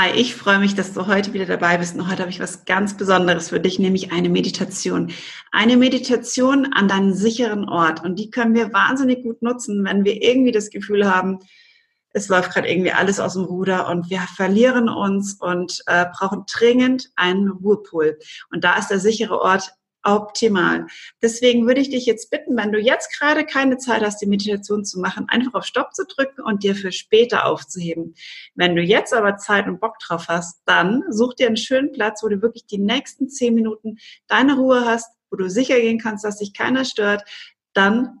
Hi, ich freue mich, dass du heute wieder dabei bist. Und heute habe ich was ganz Besonderes für dich, nämlich eine Meditation. Eine Meditation an deinen sicheren Ort. Und die können wir wahnsinnig gut nutzen, wenn wir irgendwie das Gefühl haben, es läuft gerade irgendwie alles aus dem Ruder und wir verlieren uns und äh, brauchen dringend einen Ruhepol. Und da ist der sichere Ort optimal. Deswegen würde ich dich jetzt bitten, wenn du jetzt gerade keine Zeit hast, die Meditation zu machen, einfach auf Stopp zu drücken und dir für später aufzuheben. Wenn du jetzt aber Zeit und Bock drauf hast, dann such dir einen schönen Platz, wo du wirklich die nächsten zehn Minuten deine Ruhe hast, wo du sicher gehen kannst, dass dich keiner stört. Dann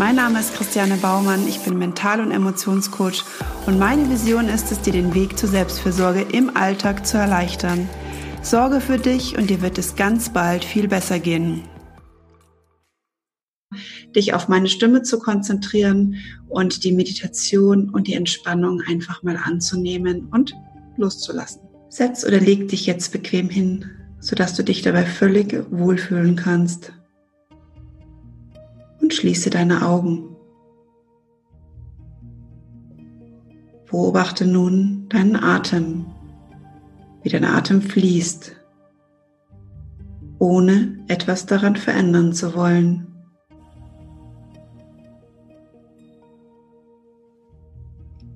Mein Name ist Christiane Baumann, ich bin Mental- und Emotionscoach und meine Vision ist es, dir den Weg zur Selbstfürsorge im Alltag zu erleichtern. Sorge für dich und dir wird es ganz bald viel besser gehen. Dich auf meine Stimme zu konzentrieren und die Meditation und die Entspannung einfach mal anzunehmen und loszulassen. Setz oder leg dich jetzt bequem hin, sodass du dich dabei völlig wohlfühlen kannst und schließe deine Augen. Beobachte nun deinen Atem, wie dein Atem fließt, ohne etwas daran verändern zu wollen.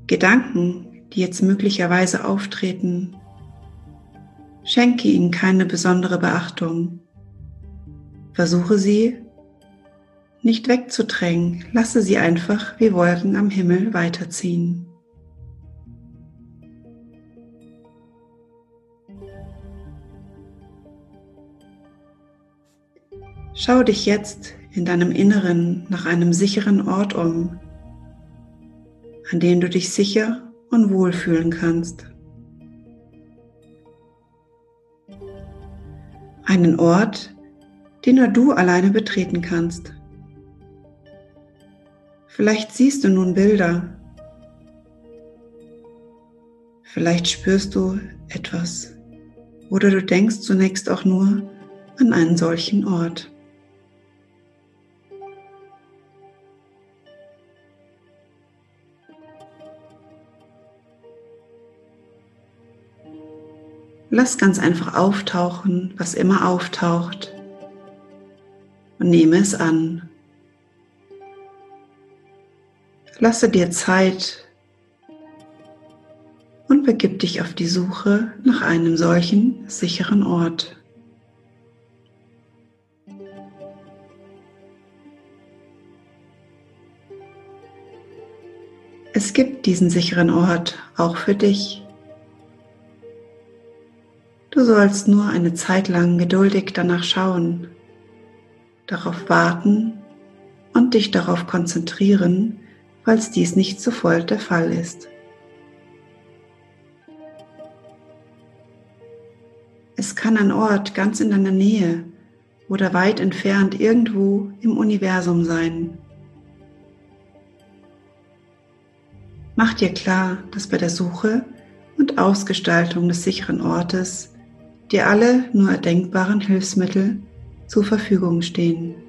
Gedanken, die jetzt möglicherweise auftreten, schenke ihnen keine besondere Beachtung. Versuche sie nicht wegzudrängen, lasse sie einfach wie Wolken am Himmel weiterziehen. Schau dich jetzt in deinem Inneren nach einem sicheren Ort um, an dem du dich sicher und wohl fühlen kannst. Einen Ort, den nur du alleine betreten kannst. Vielleicht siehst du nun Bilder. Vielleicht spürst du etwas. Oder du denkst zunächst auch nur an einen solchen Ort. Lass ganz einfach auftauchen, was immer auftaucht. Und nehme es an. Lasse dir Zeit und begib dich auf die Suche nach einem solchen sicheren Ort. Es gibt diesen sicheren Ort auch für dich. Du sollst nur eine Zeit lang geduldig danach schauen, darauf warten und dich darauf konzentrieren, falls dies nicht sofort der Fall ist. Es kann ein Ort ganz in deiner Nähe oder weit entfernt irgendwo im Universum sein. Mach dir klar, dass bei der Suche und Ausgestaltung des sicheren Ortes dir alle nur erdenkbaren Hilfsmittel zur Verfügung stehen.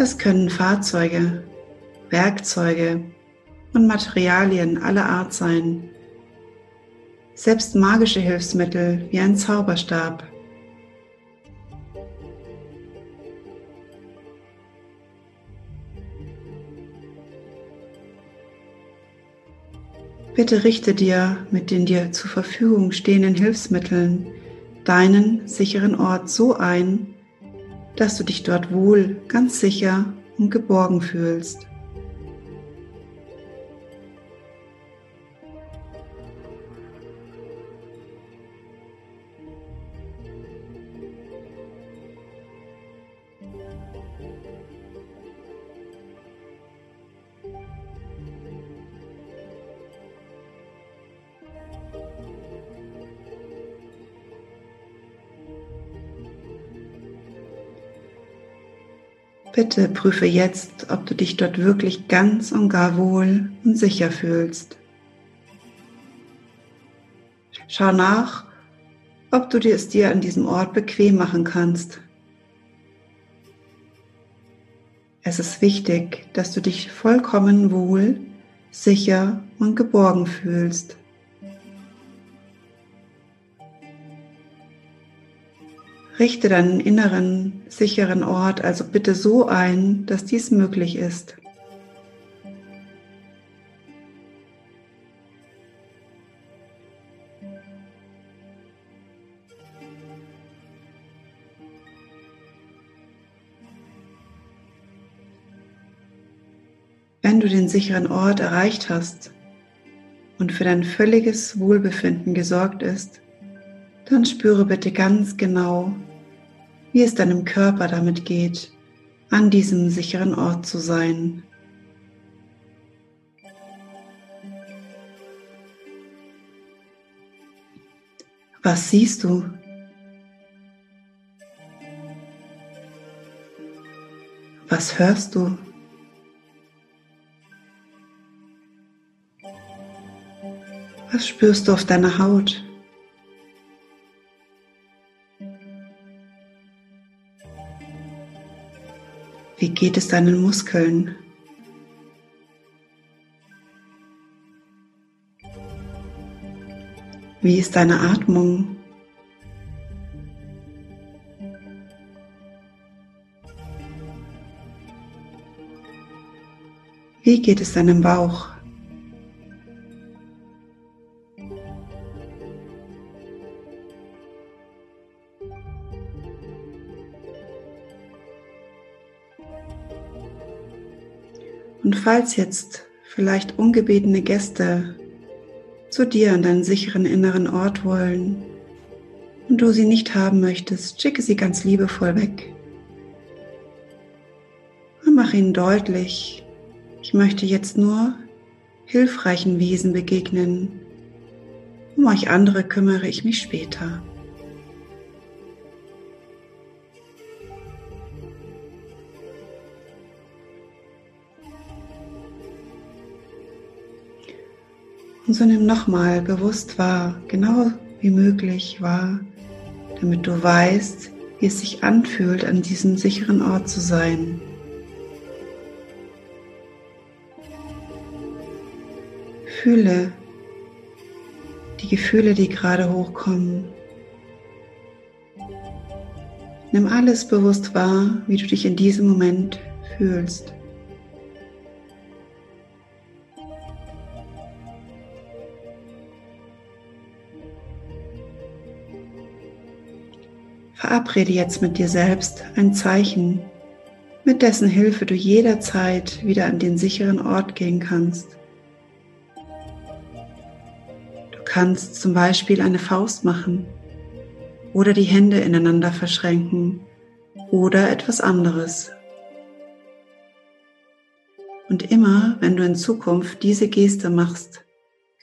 Das können Fahrzeuge, Werkzeuge und Materialien aller Art sein. Selbst magische Hilfsmittel wie ein Zauberstab. Bitte richte dir mit den dir zur Verfügung stehenden Hilfsmitteln deinen sicheren Ort so ein, dass du dich dort wohl, ganz sicher und geborgen fühlst. Bitte prüfe jetzt, ob du dich dort wirklich ganz und gar wohl und sicher fühlst. Schau nach, ob du es dir an diesem Ort bequem machen kannst. Es ist wichtig, dass du dich vollkommen wohl, sicher und geborgen fühlst. Richte deinen inneren, sicheren Ort also bitte so ein, dass dies möglich ist. Wenn du den sicheren Ort erreicht hast und für dein völliges Wohlbefinden gesorgt ist, dann spüre bitte ganz genau, wie es deinem Körper damit geht, an diesem sicheren Ort zu sein. Was siehst du? Was hörst du? Was spürst du auf deiner Haut? Wie geht es deinen Muskeln? Wie ist deine Atmung? Wie geht es deinem Bauch? Und falls jetzt vielleicht ungebetene Gäste zu dir an deinen sicheren inneren Ort wollen und du sie nicht haben möchtest, schicke sie ganz liebevoll weg. Und mach ihnen deutlich, ich möchte jetzt nur hilfreichen Wesen begegnen. Um euch andere kümmere ich mich später. Und so nimm nochmal bewusst wahr, genau wie möglich wahr, damit du weißt, wie es sich anfühlt, an diesem sicheren Ort zu sein. Fühle die Gefühle, die gerade hochkommen. Nimm alles bewusst wahr, wie du dich in diesem Moment fühlst. Verabrede jetzt mit dir selbst ein Zeichen, mit dessen Hilfe du jederzeit wieder an den sicheren Ort gehen kannst. Du kannst zum Beispiel eine Faust machen oder die Hände ineinander verschränken oder etwas anderes. Und immer, wenn du in Zukunft diese Geste machst,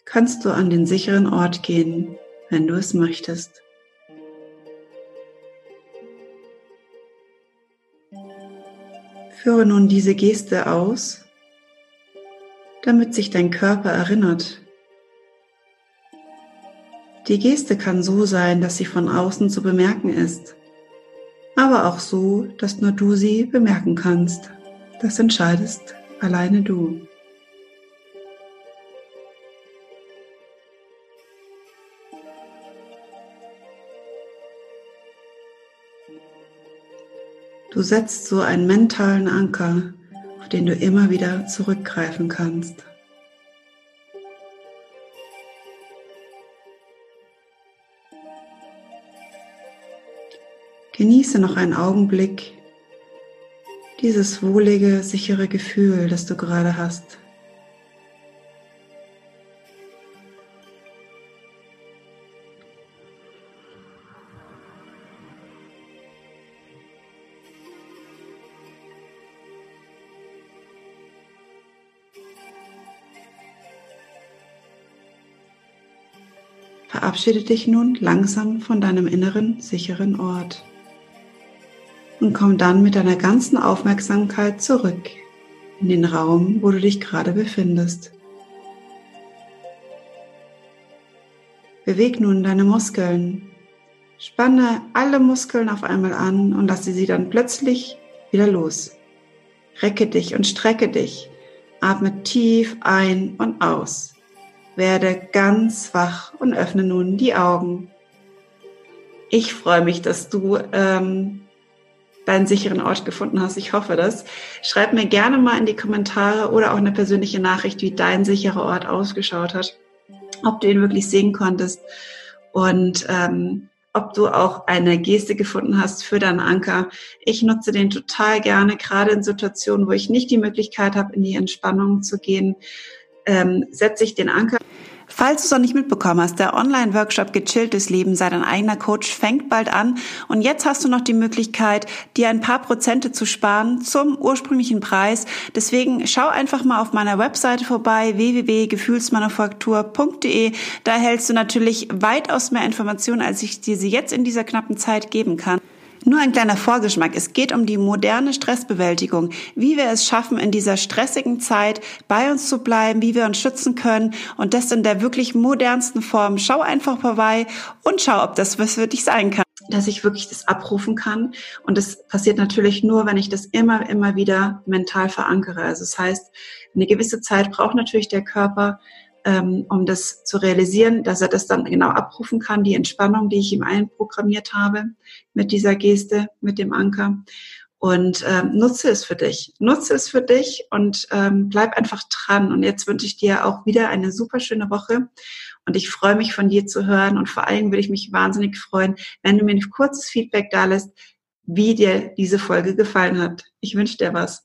kannst du an den sicheren Ort gehen, wenn du es möchtest. Führe nun diese Geste aus, damit sich dein Körper erinnert. Die Geste kann so sein, dass sie von außen zu bemerken ist, aber auch so, dass nur du sie bemerken kannst. Das entscheidest alleine du. Du setzt so einen mentalen Anker, auf den du immer wieder zurückgreifen kannst. Genieße noch einen Augenblick dieses wohlige, sichere Gefühl, das du gerade hast. Verabschiede dich nun langsam von deinem inneren sicheren Ort. und komm dann mit deiner ganzen Aufmerksamkeit zurück in den Raum, wo du dich gerade befindest. Beweg nun deine Muskeln. Spanne alle Muskeln auf einmal an und lasse sie dann plötzlich wieder los. Recke dich und strecke dich. Atme tief ein und aus. Werde ganz wach und öffne nun die Augen. Ich freue mich, dass du ähm, deinen sicheren Ort gefunden hast. Ich hoffe das. Schreib mir gerne mal in die Kommentare oder auch eine persönliche Nachricht, wie dein sicherer Ort ausgeschaut hat, ob du ihn wirklich sehen konntest und ähm, ob du auch eine Geste gefunden hast für deinen Anker. Ich nutze den total gerne, gerade in Situationen, wo ich nicht die Möglichkeit habe, in die Entspannung zu gehen, ähm, setze ich den Anker. Falls du es noch nicht mitbekommen hast, der Online-Workshop Gechilltes Leben sei dein eigener Coach fängt bald an und jetzt hast du noch die Möglichkeit, dir ein paar Prozente zu sparen zum ursprünglichen Preis. Deswegen schau einfach mal auf meiner Webseite vorbei www.gefühlsmanufaktur.de. Da erhältst du natürlich weitaus mehr Informationen, als ich dir sie jetzt in dieser knappen Zeit geben kann. Nur ein kleiner Vorgeschmack. Es geht um die moderne Stressbewältigung. Wie wir es schaffen, in dieser stressigen Zeit bei uns zu bleiben, wie wir uns schützen können und das in der wirklich modernsten Form. Schau einfach vorbei und schau, ob das was für dich sein kann. Dass ich wirklich das abrufen kann. Und das passiert natürlich nur, wenn ich das immer, immer wieder mental verankere. Also das heißt, eine gewisse Zeit braucht natürlich der Körper, ähm, um das zu realisieren, dass er das dann genau abrufen kann, die Entspannung, die ich ihm einprogrammiert habe mit dieser Geste, mit dem Anker. Und ähm, nutze es für dich. Nutze es für dich und ähm, bleib einfach dran. Und jetzt wünsche ich dir auch wieder eine super schöne Woche. Und ich freue mich von dir zu hören. Und vor allem würde ich mich wahnsinnig freuen, wenn du mir ein kurzes Feedback da lässt, wie dir diese Folge gefallen hat. Ich wünsche dir was.